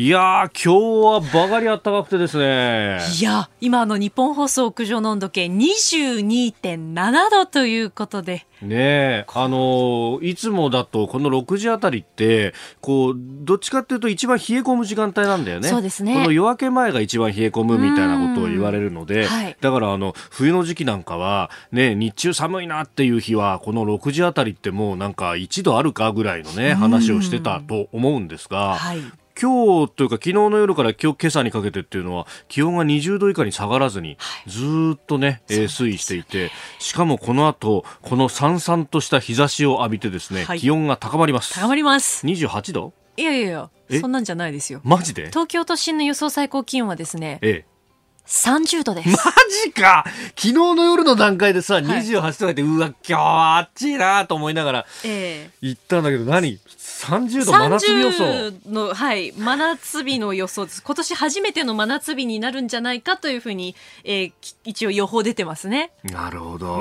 いや今日はばかり暖かくてですね。いや、今の日本放送屋上の温度計22.7度ということで。ねえ、あのいつもだとこの6時あたりって、こう、どっちかっていうと一番冷え込む時間帯なんだよね。そうですね。この夜明け前が一番冷え込むみたいなことを言われるので、はい、だからあの、冬の時期なんかは、ね、日中寒いなっていう日は、この6時あたりってもうなんか1度あるかぐらいのね、話をしてたと思うんですが、はい、今日というか昨日の夜から今日今朝にかけてっていうのは気温が20度以下に下がらずにずっとね、はい、推移していてしかもこの後このさんさんとした日差しを浴びてですね、はい、気温が高まります。高まります。28度？いやいやいやそんなんじゃないですよ。マジで？東京都心の予想最高気温はですねええ30度です。マジか昨日の夜の段階でさ、28度で、うわ、今日は暑いなと思いながら、行ったんだけど、何？30度真夏日予想の、はい、真夏日の予想です。今年初めての真夏日になるんじゃないかというふうに、えー、一応予報出てますね。なるほど。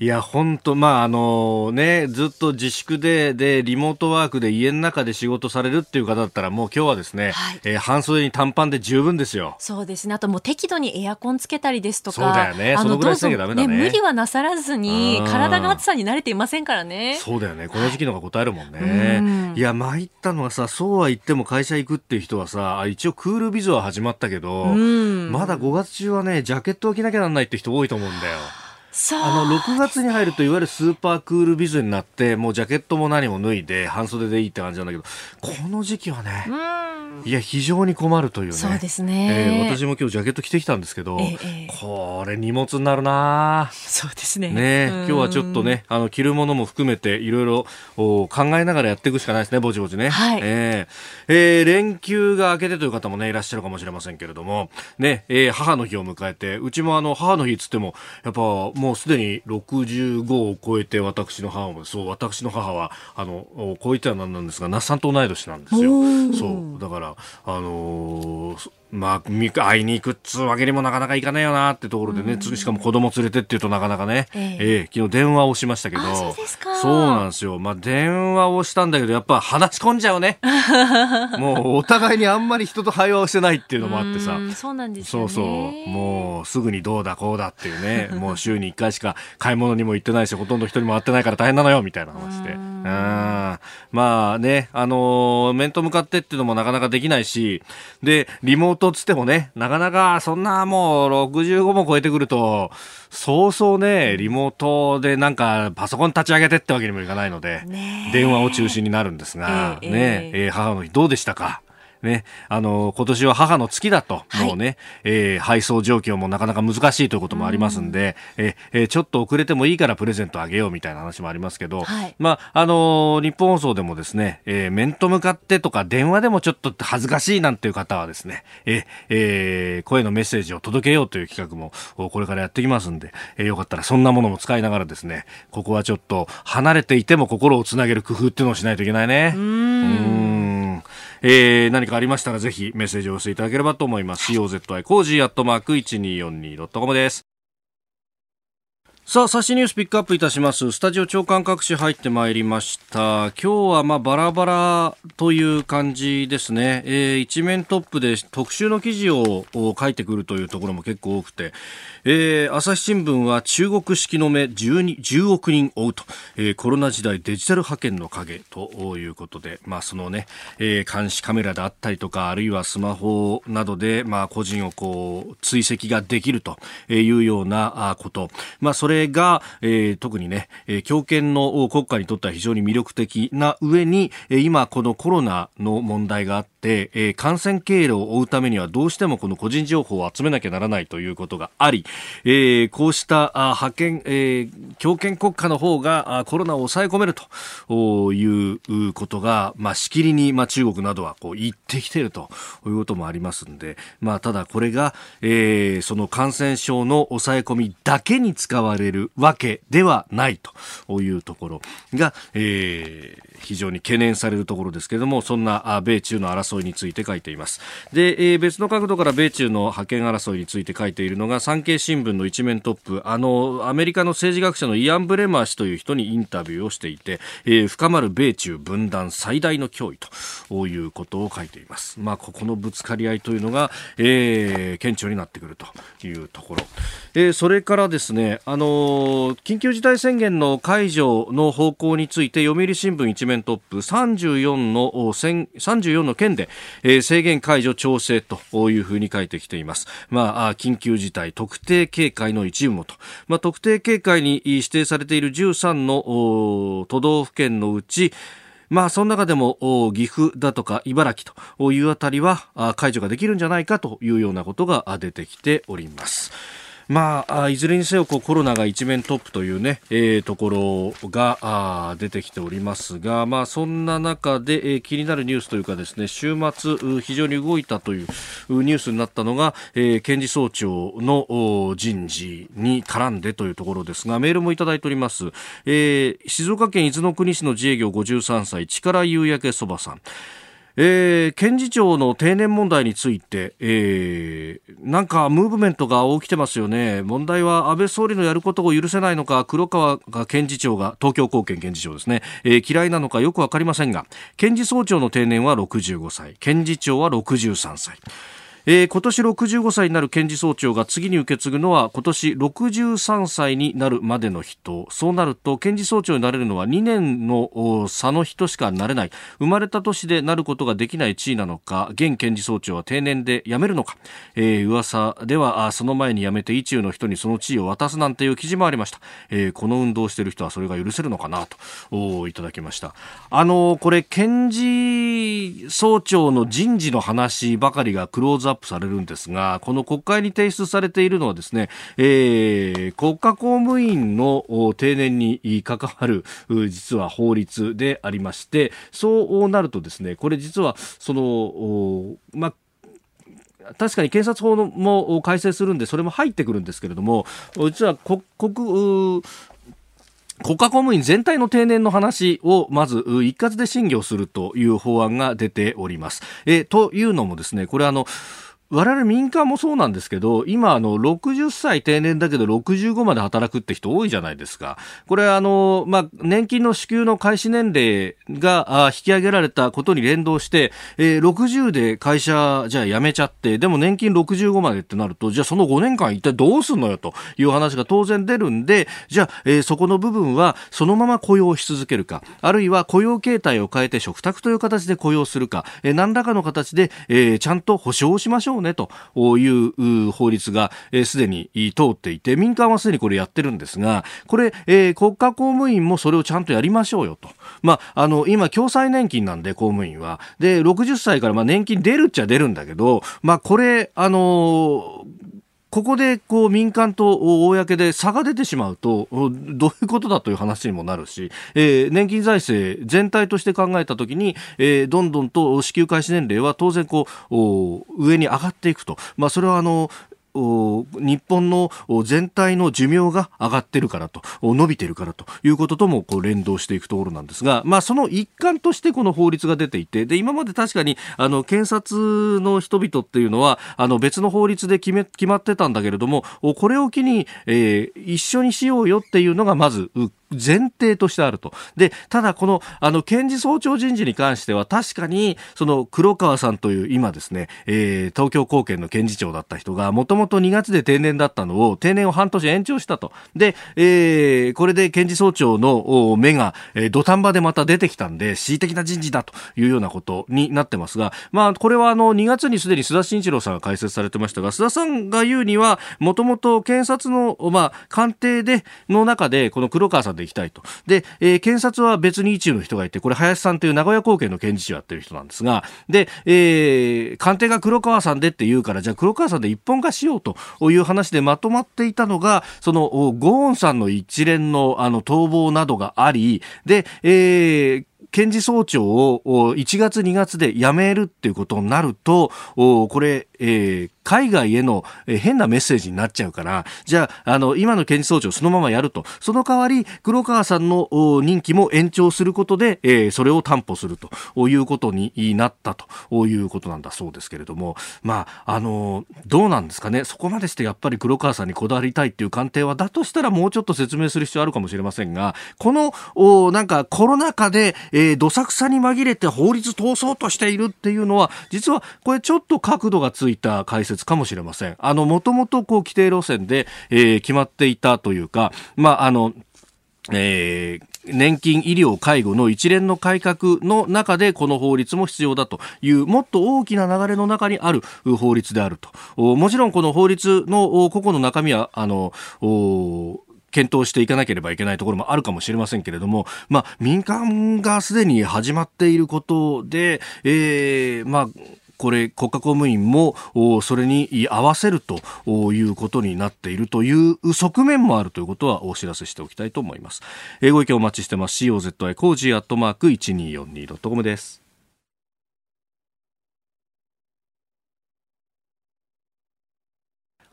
いや、本当まあ、あのね、ずっと自粛で、で、リモートワークで家の中で仕事されるっていう方だったら、もう今日はですね、はい、えー、半袖に短パンで十分ですよ。そうですね。あともう適度にエアコンつけたりですとか。そうだよね。そのぐらいしなきゃダメだね。ね無理はなさらずに、体が暑さに慣れていませんからね。そうだよね。この時期のが答えるもんね。はい、いや、参ったのはさ、そうは言っても会社行くっていう人はさ、一応クールビズは始まったけど、まだ5月中はね、ジャケットを着なきゃなんないって人多いと思うんだよ。あの6月に入るといわゆるスーパークールビズになってもうジャケットも何も脱いで半袖でいいって感じなんだけどこの時期はねいや非常に困るというね。そうですね、えー、私も今日ジャケット着てきたんですけど、ええ、これ荷物になるな。そうですね。ね今日はちょっとねあの着るものも含めていろいろ考えながらやっていくしかないですねぼちぼちね、はい、えー、えー、連休が明けてという方もねいらっしゃるかもしれませんけれども。ね、えー、母の日を迎えてうちもあの母の日っつってもやっぱもうすでに65を超えて私の母もそう私の母はあのこう言ってはなんなんですが那須さんと同い年なんですよ。そうだからあのーまあ、会いに行くっつうわけにもなかなかいかないよなってところでね、しかも子供連れてっていうとなかなかね、えー、えー、昨日電話をしましたけど、そうなんですよ。まあ、電話をしたんだけど、やっぱ話し込んじゃうね。もうお互いにあんまり人と会話をしてないっていうのもあってさ。うそうなんですよ、ね、そうそう。もうすぐにどうだこうだっていうね、もう週に1回しか買い物にも行ってないし、ほとんど人にも会ってないから大変なのよ、みたいな話で。うん。まあね、あのー、面と向かってっていうのもなかなかできないし、で、リモートつってもね、なかなかそんなもう65も超えてくると、そうそうね、リモートでなんかパソコン立ち上げてってわけにもいかないので、電話を中心になるんですが、えー、ね、えー、母の日どうでしたか？ね、あの、今年は母の月だと、はい、もうね、えー、配送状況もなかなか難しいということもありますんで、ん。えー、ちょっと遅れてもいいからプレゼントあげようみたいな話もありますけど、はい、まあ、あの日本放送でもですね、えー、面と向かってとか電話でもちょっと恥ずかしいなんていう方はですね、えー、えー、声のメッセージを届けようという企画もこれからやってきますんで、えー、よかったらそんなものも使いながらですね、ここはちょっと離れていても心をつなげる工夫っていうのをしないといけないね。うんえー、何かありましたらぜひメッセージを寄せていただければと思います。COZY コージーアットマーク 1242.com です。さあ、最新ニュースピックアップいたします。スタジオ朝刊各紙入ってまいりました。今日はまあバラバラという感じですね。えー、一面トップで特集の記事を書いてくるというところも結構多くて、えー、朝日新聞は中国式の目 10, 10億人追うと、えー、コロナ時代デジタル派遣の影ということで、まあそのね、えー、監視カメラであったりとか、あるいはスマホなどで、まあ個人をこう追跡ができるというようなこと。まあそれれが、えー、特にね、強権の国家にとっては非常に魅力的な上に、え、今このコロナの問題があって、えー、感染経路を追うためにはどうしてもこの個人情報を集めなきゃならないということがあり、えー、こうしたあ派遣、えー、強権国家の方がコロナを抑え込めるということが、まあ、しきりに、まあ、中国などはこう言ってきているということもありますんで、まあ、ただこれが、えー、その感染症の抑え込みだけに使われるわけではないというところが、えー、非常に懸念されるところですけれどもそんな米中の争いについて書いています。で、えー、別の角度から米中の覇権争いについて書いているのが産経新聞の一面トップあのアメリカの政治学者のイアン・ブレマー氏という人にインタビューをしていて、えー、深まる米中分断最大の脅威ということを書いています、まあ、ここのぶつかり合いというのが、えー、顕著になってくるというところ、えー、それからですね、あの緊急事態宣言の解除の方向について読売新聞一面トップ34の34の県で、えー、制限解除調整というふうに書いてきています。まあ、緊急事態特定警戒の一部もと、まあ、特定警戒に指定されている13の都道府県のうちまあ、その中でも岐阜だとか茨城というあたりは解除ができるんじゃないかというようなことが出てきております。まあ、いずれにせよこうコロナが一面トップというね、えー、ところがあ出てきておりますが、まあ、そんな中で、えー、気になるニュースというかですね週末非常に動いたというニュースになったのが、えー、検事総長の人事に絡んでというところですがメールもいただいております、えー、静岡県伊豆の国市の自営業53歳力夕焼けそばさん。えー、検事長の定年問題について、えー、なんかムーブメントが起きてますよね。問題は安倍総理のやることを許せないのか、黒川が検事長が、東京高検検事長ですね、えー、嫌いなのかよく分かりませんが、検事総長の定年は65歳、検事長は63歳。えー、今年65歳になる検事総長が次に受け継ぐのは今年63歳になるまでの人。そうなると検事総長になれるのは2年の差の人しかなれない。生まれた年でなることができない地位なのか現検事総長は定年で辞めるのか、えー、噂ではその前に辞めて意中の人にその地位を渡すなんていう記事もありました、えー、この運動している人はそれが許せるのかなといただきました。あのこれ検事総長の人事の話ばかりがクローズアッップされるんですが、この国会に提出されているのはですね、えー、国家公務員の定年に関わる実は法律でありまして、そうなるとですね、これ実はその、まあ確かに検察法のも改正するんで、それも入ってくるんですけれども、実は国、国、国家公務員全体の定年の話をまず一括で審議をするという法案が出ております。えというのもですね、これあの、我々民間もそうなんですけど、今、あの、60歳定年だけど65まで働くって人多いじゃないですか。これ、あの、まあ、年金の支給の開始年齢が引き上げられたことに連動して、えー、60で会社、じゃあ辞めちゃって、でも年金65までってなると、じゃあその5年間一体どうすんのよという話が当然出るんで、じゃあ、えー、そこの部分はそのまま雇用し続けるか、あるいは雇用形態を変えて嘱託という形で雇用するか、えー、何らかの形で、えー、ちゃんと保証しましょうねという法律がすで、に通っていて、民間はすでにこれやってるんですが、これ、えー、国家公務員もそれをちゃんとやりましょうよと。まあ、あの、今、共済年金なんで、公務員は。で、60歳からまあ年金出るっちゃ出るんだけど、まあ、これ、あのここでこう民間と公で差が出てしまうとどういうことだという話にもなるし、えー、年金財政全体として考えたときに、えー、どんどんと支給開始年齢は当然こう上に上がっていくと、まあ、それはあの日本の全体の寿命が上がってるからと、伸びてるからということともこう連動していくところなんですが、まあその一環としてこの法律が出ていて、で、今まで確かにあの検察の人々っていうのは、あの別の法律で決め、決まってたんだけれども、これを機に、えー、一緒にしようよっていうのがまず前提としてあると。で、ただこの、あの、検事総長人事に関しては確かに、その黒川さんという今ですね、えー、東京高検の検事長だった人が、もともと2月で定年だったのを、定年を半年延長したと。で、えー、これで検事総長の目が、えー、土壇場でまた出てきたんで、恣意的な人事だというようなことになってますが、まあ、これはあの、2月にすでに須田慎一郎さんが解説されてましたが、須田さんが言うには、もともと検察の、まあ、官邸で、の中で、この黒川さんできたいと。で、えー、検察は別に一流の人がいて、これ林さんという名古屋高検の検事長やってる人なんですが、で、えー、官邸が黒川さんでって言うから、じゃあ黒川さんで一本化しようという話でまとまっていたのが、その、ゴーンさんの一連のあの逃亡などがあり、で、えー、検事総長を1月2月で辞めるっていうことになると、これ、えー、海外への、変なメッセージになっちゃうから、じゃあ、あの、今の検事総長そのままやると。その代わり、黒川さんの任期も延長することで、えー、それを担保するということになったということなんだそうですけれども、まあ、あの、どうなんですかね。そこまでしてやっぱり黒川さんにこだわりたいっていう官邸は、だとしたらもうちょっと説明する必要あるかもしれませんが、この、おなんかコロナ禍で、えー、どさくさに紛れて法律通そうとしているっていうのは、実はこれちょっと角度がついた解説かもしれません。あの、もともとこう規定路線で、えー、決まっていたというか、まあ、あの、えー、年金、医療、介護の一連の改革の中でこの法律も必要だというもっと大きな流れの中にある法律であると。もちろんこの法律の個々の中身は、あの、検討していかなければいけないところもあるかもしれませんけれども、まあ、民間がすでに始まっていることで、えー、まあ、これ国家公務員もそれに合わせるということになっているという側面もあるということはお知らせしておきたいと思います。ご意見お待ちしてます。COZY コージーアットマーク 1242.com です。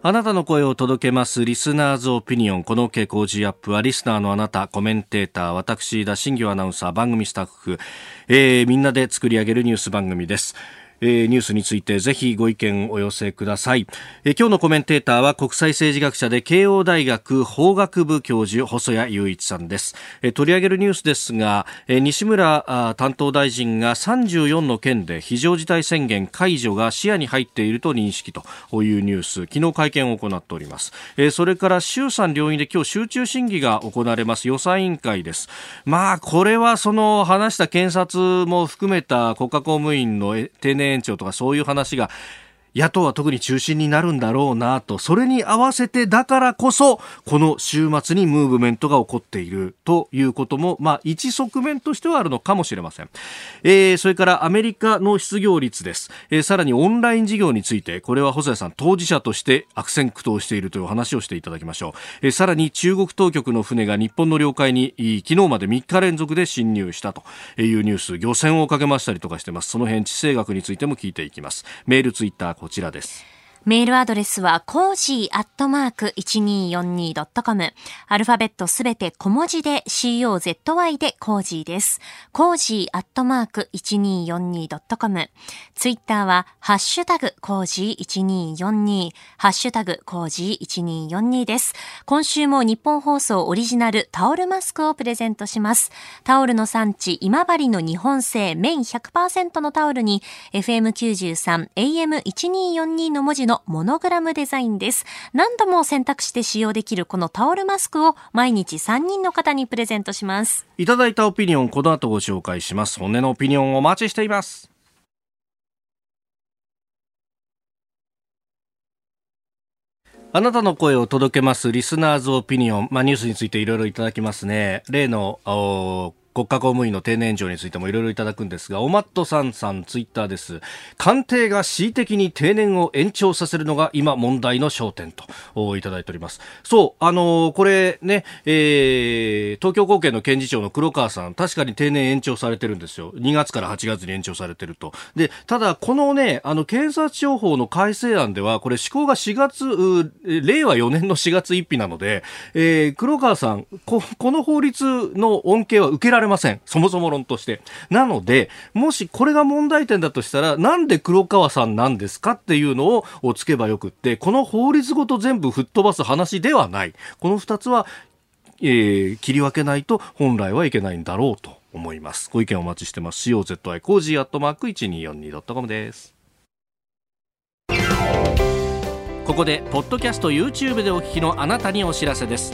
あなたの声を届けますリスナーズオピニオン。この傾向 G アップはリスナーのあなた、コメンテーター、私、新行アナウンサー、番組スタッフ、えー、みんなで作り上げるニュース番組です。えー、ニュースについてぜひご意見をお寄せください、えー、今日のコメンテーターは国際政治学者で慶応大学法学部教授細谷雄一さんです、えー、取り上げるニュースですが、えー、西村担当大臣が34の県で非常事態宣言解除が視野に入っていると認識というニュース昨日会見を行っております、えー、それから衆参両院で今日集中審議が行われます。予算委員会です。まあこれはその話した検察も含めた国家公務員の定年延長とかそういう話が野党は特に中心になるんだろうなと、それに合わせてだからこそ、この週末にムーブメントが起こっているということも、まあ、一側面としてはあるのかもしれません。えー、それからアメリカの失業率です。えー、さらにオンライン事業について、これは細谷さん当事者として悪戦苦闘しているという話をしていただきましょう。えー、さらに中国当局の船が日本の領海に昨日まで3日連続で侵入したというニュース、漁船をかけましたりとかしてます。その辺地政学についても聞いていきます。メール、ツイッター、こちらです。メールアドレスは、コージーアットマーク 1242.com。アルファベットすべて小文字で COZY でコージーです。コージーアットマーク 1242.com。ツイッターは、ハッシュタグコージー1242。ハッシュタグコージー1242です。今週もニッポン放送オリジナルタオルマスクをプレゼントします。タオルの産地、今治の日本製綿100%のタオルに、FM93、AM1242 の文字ののモノグラムデザインです。何度も選択して使用できるこのタオルマスクを毎日3人の方にプレゼントします。いただいたオピニオン、この後ご紹介します。本音のオピニオンお待ちしています。あなたの声を届けますリスナーズオピニオン。まあ、ニュースについていろいろいただきますね。例の、国家公務員の定年延長についてもいろいろいただくんですが、おまっとさんさんツイッターです。官邸が恣意的に定年を延長させるのが今問題の焦点といただいております。そう、あのー、これね、えー、東京高検の検事長の黒川さん、確かに定年延長されてるんですよ。2月から8月に延長されてると。で、ただ、このね、あの、検察庁法の改正案では、これ施行が4月、令和4年の4月1日なので、えー、黒川さん、こ、この法律の恩恵は受けられれません。そもそも論として。なので、もしこれが問題点だとしたら、なんで黒川さんなんですかっていうのをつけばよくって、この法律ごと全部吹っ飛ばす話ではない。この二つはえー、切り分けないと本来はいけないんだろうと思います。ご意見お待ちしてます。COZY コージーアットマーク 1242.com です。ここでポッドキャスト YouTube でお聞きのあなたにお知らせです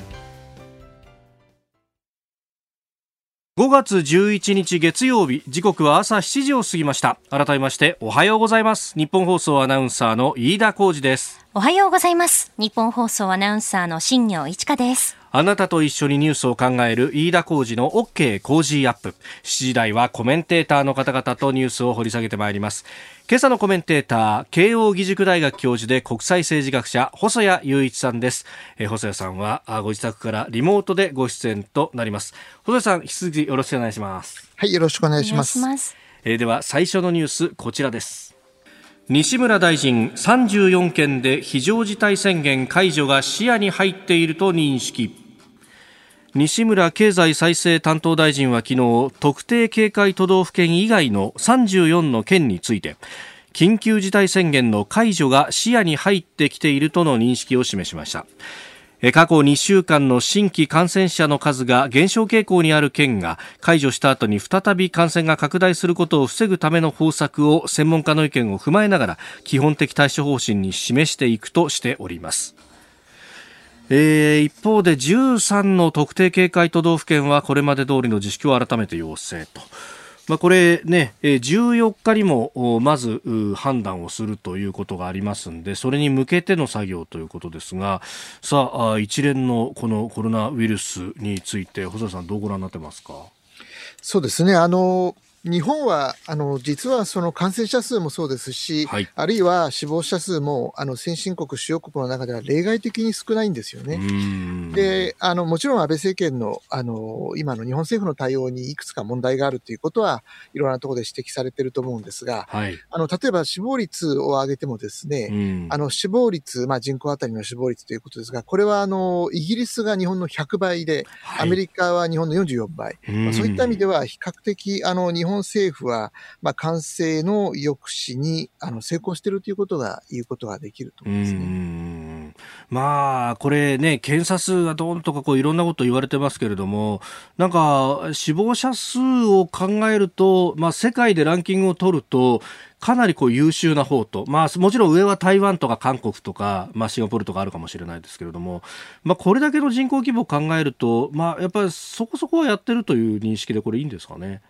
5月11日月曜日時刻は朝7時を過ぎました。改めましておはようございます。日本放送アナウンサーの飯田浩二です。おはようございます。日本放送アナウンサーの新業一華です。あなたと一緒にニュースを考える飯田浩二の OK 工事アップ。7時台はコメンテーターの方々とニュースを掘り下げてまいります。今朝のコメンテーター、慶応義塾大学教授で国際政治学者、細谷雄一さんです。えー、細谷さんはご自宅からリモートでご出演となります。細谷さん、引き続きよろしくお願いします。はい、よろしくお願いします。ますえー、では、最初のニュース、こちらです。西村大臣34件で非常事態宣言解除が視野に入っていると認識西村経済再生担当大臣は昨日特定警戒都道府県以外の34の県について緊急事態宣言の解除が視野に入ってきているとの認識を示しました。過去2週間の新規感染者の数が減少傾向にある県が解除した後に再び感染が拡大することを防ぐための方策を専門家の意見を踏まえながら基本的対処方針に示していくとしております。えー、一方で13の特定警戒都道府県はこれまで通りの自粛を改めて要請と。まあ、これね、14日にもまず判断をするということがありますんで、それに向けての作業ということですが、さあ、一連のこのコロナウイルスについて、細田さんどうご覧になってますか？そうですね。あの、日本は、あの、実はその感染者数もそうですし、はい、あるいは死亡者数も、あの、先進国、主要国の中では例外的に少ないんですよね。で、あの、もちろん安倍政権の、あの、今の日本政府の対応にいくつか問題があるということは、いろんなところで指摘されていると思うんですが、はい、あの、例えば死亡率を上げてもですね、あの、死亡率、まあ人口当たりの死亡率ということですが、これは、あの、イギリスが日本の100倍で、はい、アメリカは日本の44倍。まあ、そういった意味では、比較的、あの、日本本政府は、まあ、感染の抑止にあの成功しているということが言うことができると思いますね。まあ、これね、検査数がどんとかこういろんなこと言われてますけれども、なんか死亡者数を考えると、まあ、世界でランキングを取ると、かなりこう優秀な方と、まあもちろん上は台湾とか韓国とか、まあシンガポールとかあるかもしれないですけれども、まあこれだけの人口規模を考えると、まあやっぱりそこそこはやってるという認識でこれいいんですかね？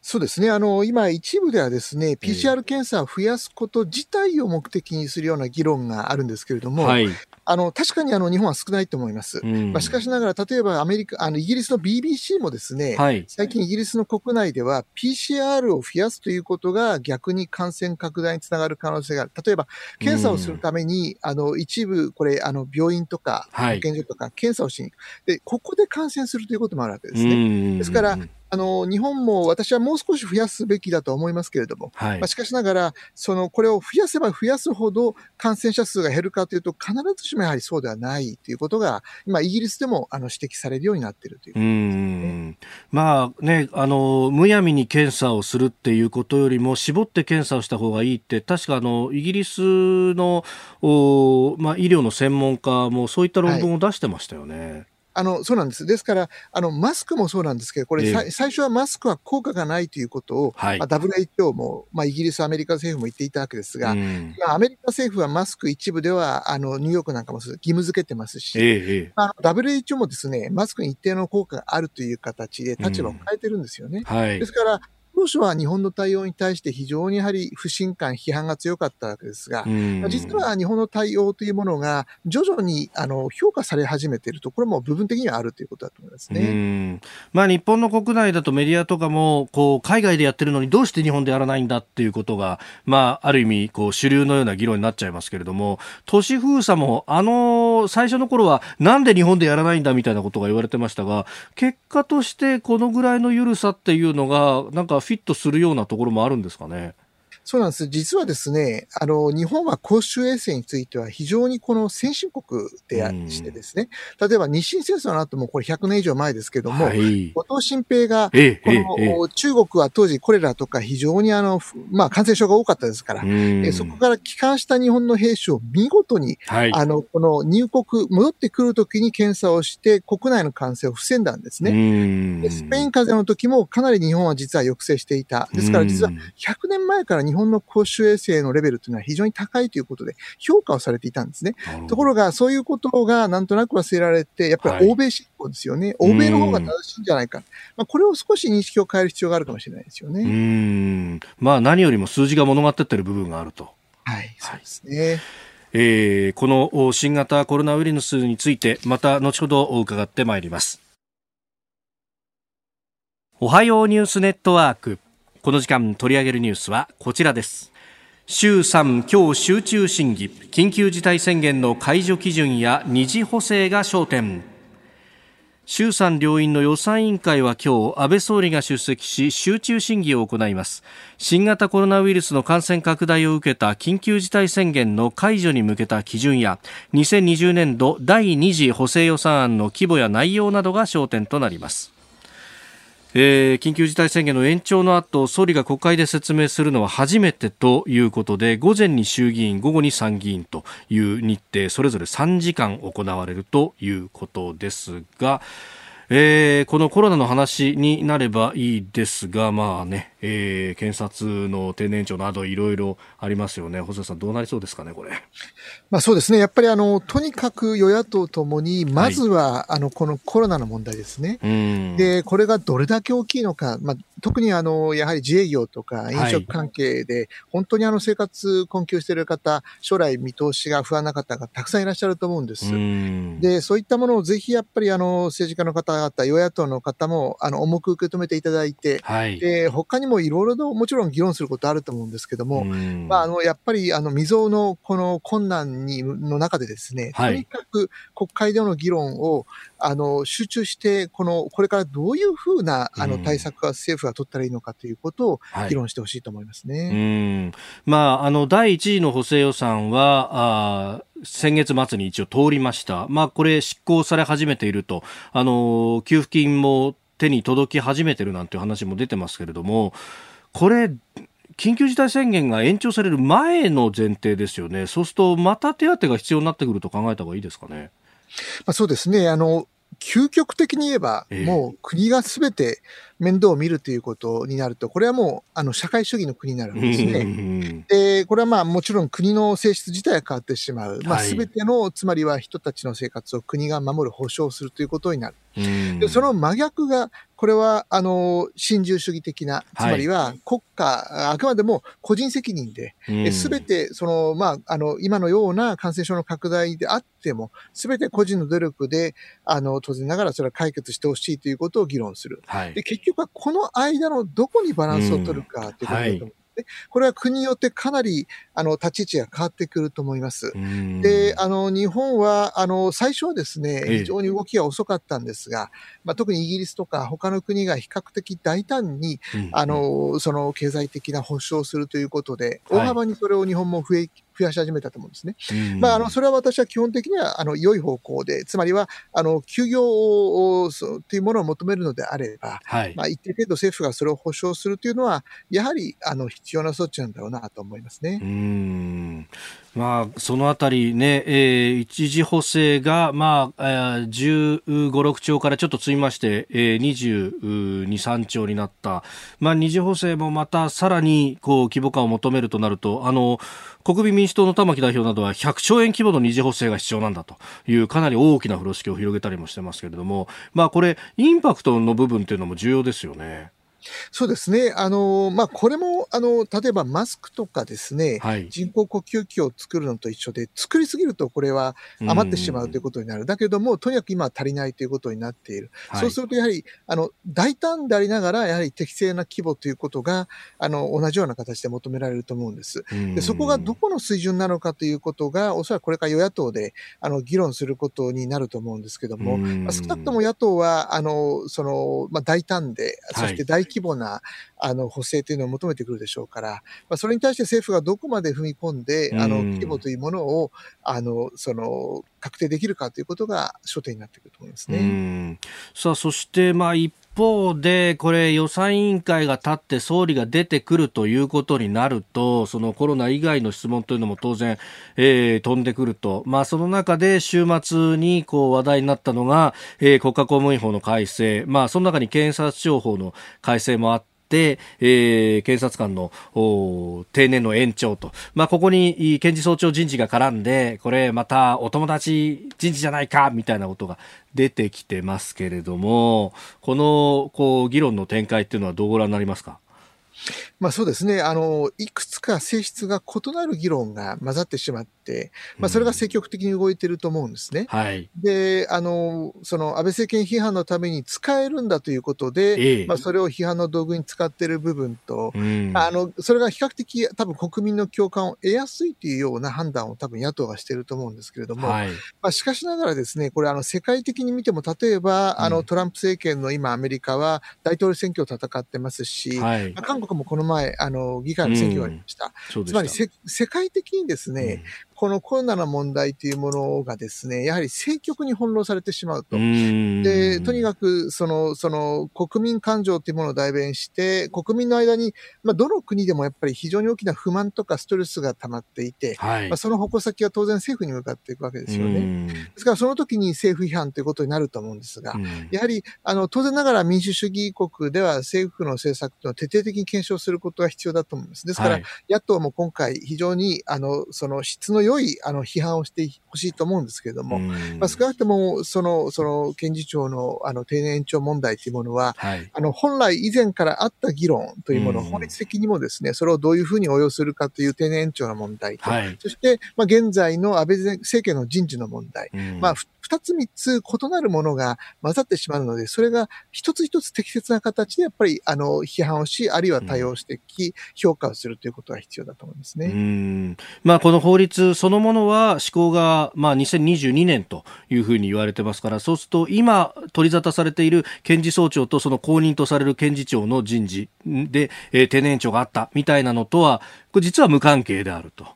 そうですね。あの、今一部ではですね、PCR 検査を増やすこと自体を目的にするような議論があるんですけれども、はい、あの、確かにあの、日本は少ないと思います。うん、まあ、しかしながら、例えばアメリカ、あの、イギリスの BBC もですね、はい、最近イギリスの国内では PCR を増やすということが逆に感染拡大につながる可能性がある。例えば、検査をするために、うん、あの、一部、これ、あの、病院とか、保健所とか、検査をしに行く。で、ここで感染するということもあるわけですね。ですから、あの、日本も私はもう少し増やすべきだと思いますけれども、はい、まあ、しかしながら、その、これを増やせば増やすほど感染者数が減るかというと、必ずしもやはりそうではないということが、今、イギリスでもあの指摘されるようになっているということです、ね、うん。まあね、あの、むやみに検査をするっていうことよりも、絞って検査をした方がいいって、確かあの、イギリスの、おまあ、医療の専門家もそういった論文を出してましたよね。はいあの、そうなんです。ですから、あの、マスクもそうなんですけど、これ、えー、最初はマスクは効果がないということを、はい、まあ、WHO も、まあ、イギリス、アメリカ政府も言っていたわけですが、うん、まあ、アメリカ政府はマスク一部では、あの、ニューヨークなんかも義務付けてますし、えー、まあ、WHO もですね、マスクに一定の効果があるという形で立場を変えてるんですよね。うんはい、ですから、当初は日本の対応に対して非常にやはり不信感、批判が強かったわけですが、実は日本の対応というものが徐々にあの評価され始めているところも部分的にはあるということだと思いますね。まあ、日本の国内だとメディアとかもこう海外でやってるのにどうして日本でやらないんだっていうことが、まあ、ある意味こう主流のような議論になっちゃいますけれども、都市封鎖もあの最初の頃はなんで日本でやらないんだみたいなことが言われてましたが、結果としてこのぐらいの緩さっていうのがなんかフィットするようなところもあるんですかね。そうなんです。実はですね、あの、日本は公衆衛生については非常にこの先進国であしてですね、例えば日清戦争の後もこれ100年以上前ですけども、はい、後藤新平が、この、中国は当時コレラとか非常にあの、まあ感染症が多かったですから、えそこから帰還した日本の兵士を見事に、はい、あの、この入国、戻ってくるときに検査をして国内の感染を防んだんですね。スペイン風邪の時もかなり日本は実は抑制していた。ですから実は100年前から日本の公衆衛生のレベルというのは非常に高いということで評価をされていたんですね。ところが、そういうことがなんとなく忘れられて、やっぱり欧米侵攻ですよね。はい、欧米の方が正しいんじゃないか。まあ、これを少し認識を変える必要があるかもしれないですよね。うん。まあ、何よりも数字が物語っている部分があると。はい、そうですね。えー、この新型コロナウイルスについてまた後ほど伺ってまいりますおはようニュースネットワークこの時間取り上げるニュースはこちらです。衆3今日集中審議緊急事態宣言の解除基準や二次補正が焦点。衆参両院の予算委員会は今日安倍総理が出席し集中審議を行います。新型コロナウイルスの感染拡大を受けた緊急事態宣言の解除に向けた基準や2020年度第2次補正予算案の規模や内容などが焦点となります。えー、緊急事態宣言の延長の後総理が国会で説明するのは初めてということで午前に衆議院午後に参議院という日程それぞれ3時間行われるということですが、えー、このコロナの話になればいいですがまあね、えー、検察の定年長などいろいろありますよね細田さんどうなりそうですかねこれ。まあそうですね。やっぱりあの、とにかく与野党ともに、まずは、はい、あの、このコロナの問題ですね。で、これがどれだけ大きいのか、まあ、特にあの、やはり自営業とか飲食関係で、本当にあの、生活困窮している方、将来見通しが不安な方がたくさんいらっしゃると思うんです。で、そういったものをぜひやっぱりあの、政治家の方々、与野党の方も、あの、重く受け止めていただいて、はい、で、他にもいろいろともちろん議論することあると思うんですけども、まあ、あの、やっぱりあの、未曾有のこの困難にの中でですね、とにかく国会での議論をあの集中して、このこれからどういうふうなあの対策が政府が取ったらいいのかということを議論してほしいと思いますね。はい、うん。まあ、あの第1次の補正予算はあ先月末に一応通りました。まあ、これ執行され始めていると、あの給付金も手に届き始めてるなんていう話も出てますけれども、これ、緊急事態宣言が延長される前の前提ですよね。そうすると、また手当が必要になってくると考えた方がいいですかね。まあ、そうですね。あの、究極的に言えば、もう国がすべて面倒を見るということになると、これはもうあの社会主義の国になるんですね。で、これはまあもちろん国の性質自体が変わってしまう。まあすべての、つまりは人たちの生活を国が守る保障するということになる。でその真逆が、これは、あの、新自由主義的な、つまりは国家、はい、あくまでも個人責任で、すべて、その、まあ、あの、今のような感染症の拡大であっても、すべて個人の努力で、あの、当然ながらそれは解決してほしいということを議論する。はい、で結局はこの間のどこにバランスを取るかということだと思う。はい。これは国によってかなりあの立ち位置が変わってくると思います。で、あの日本はあの最初はですね、非常に動きが遅かったんですが、まあ、特にイギリスとか他の国が比較的大胆に、あのその経済的な保障をするということで、大幅にそれを日本も増え増やし始めたと思うんですね。まあ、あの、それは私は基本的には、あの、良い方向で、つまりは、あの、休業を、というものを求めるのであれば、はい、まあ、一定程度政府がそれを保障するというのは、やはり、あの、必要な措置なんだろうなと思いますね。うんまあ、そのあたりね、えー、一時補正が、まあ、えー、15、6兆からちょっと積みまして、えー、22、3兆になった。まあ、二次補正もまたさらに、こう、規模感を求めるとなると、あの、国民民主党の玉木代表などは100兆円規模の二次補正が必要なんだというかなり大きな風呂敷を広げたりもしてますけれども、まあ、これ、インパクトの部分っていうのも重要ですよね。そうですね。あの、まあ、これも、あの、例えばマスクとかですね、はい、人工呼吸器を作るのと一緒で、作りすぎるとこれは余ってしまうということになる。だけども、とにかく今は足りないということになっている。はい、そうすると、やはり、あの、大胆でありながら、やはり適正な規模ということが、あの、同じような形で求められると思うんです。でそこがどこの水準なのかということが、おそらくこれから与野党で、あの、議論することになると思うんですけども、まあ、少なくとも野党は、あの、その、まあ、大胆で、そして大規模なあの補正というのを求めてくるでしょうから、まあ、それに対して政府がどこまで踏み込んで、あの規模というものをあのその確定できるかということが焦点になってくると思いますね。さあそして、まあ、一方で、これ予算委員会が立って総理が出てくるということになると、そのコロナ以外の質問というのも当然、えー、飛んでくると。まあ、その中で週末にこう話題になったのが、えー、国家公務員法の改正。まあ、その中に検察庁法の改正もあって、、えー、検察官の定年の延長と、まあ、ここに検事総長人事が絡んで、これまたお友達人事じゃないかみたいなことが出てきてますけれども、このこう議論の展開っていうのはどうご覧になりますか？まあそうですね。あの、いくつか性質が異なる議論が混ざってしまって、まあそれが積極的に動いてると思うんですね。うん、はい。で、あの、その安倍政権批判のために使えるんだということで、ええ、まあそれを批判の道具に使っている部分と、うん、あの、それが比較的多分国民の共感を得やすいというような判断を多分野党がしていると思うんですけれども、はい、まあしかしながらですね、これあの世界的に見ても、例えば、あのトランプ政権の今アメリカは大統領選挙を戦ってますし、はい、韓国もこの前、あの、議会の選挙がありました。うん、つまり世界的にですね、このコロナの問題というものがですね、やはり政局に翻弄されてしまうと。で、とにかく、その、その、国民感情というものを代弁して、国民の間に、まあ、どの国でもやっぱり非常に大きな不満とかストレスが溜まっていて、はい、まあ、その矛先は当然政府に向かっていくわけですよね。ですから、その時に政府批判ということになると思うんですが、やはり、あの、当然ながら民主主義国では政府の政策というのを徹底的に検証することが必要だと思います。ですから、はい、野党も今回非常に、あの、その質の良いあの批判をしてほしいと思うんですけれども、まあ、少なくともそのその検事長のあの定年延長問題というものは、はい、あの本来以前からあった議論というもの、法律的にもですねそれをどういうふうに応用するかという定年延長の問題と、はい、そして、まあ、現在の安倍政権の人事の問題、まあ、二つ三つ異なるものが混ざってしまうので、それが一つ一つ適切な形でやっぱりあの批判をし、あるいは対応してき、うん、評価をするということが必要だと思いますね。まあ、この法律そのものは施行がまあ2022年というふうに言われてますから、そうすると今取り沙汰されている検事総長とその後任とされる検事長の人事で、えー、定年長があったみたいなのとは、これ実は無関係であると。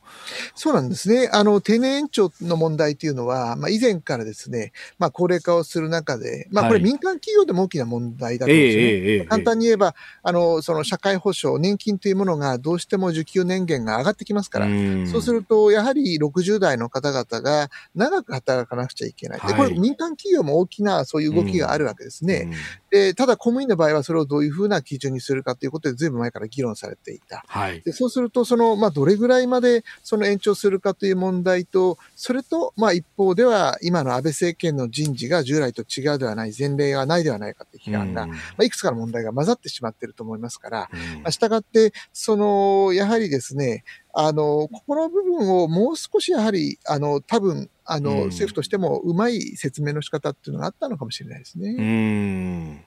そうなんですね。あの、定年延長の問題というのは、まあ、以前からですね、まあ、高齢化をする中で、まあ、これ民間企業でも大きな問題だと思うんですね。はい、簡単に言えば、あの、その社会保障、年金というものがどうしても受給年限が上がってきますから、うそうすると、やはり60代の方々が長く働かなくちゃいけない。で、これ民間企業も大きなそういう動きがあるわけですね。で、ただ公務員の場合はそれをどういうふうな基準にするかということで、ずいぶん前から議論されていた。はい、でそうすると、その、まあ、どれぐらいまでその延長するかという問題と、それと、まあ、一方では、今の安倍政権の人事が従来と違うではない、前例がないではないかという批判が、まあ、いくつかの問題が混ざってしまっていると思いますから、まあ、したがって、その、やはりですね、あの、ここの部分をもう少しやはり、あの、多分、あの、政府としてもうまい説明の仕方っていうのがあったのかもしれないですね。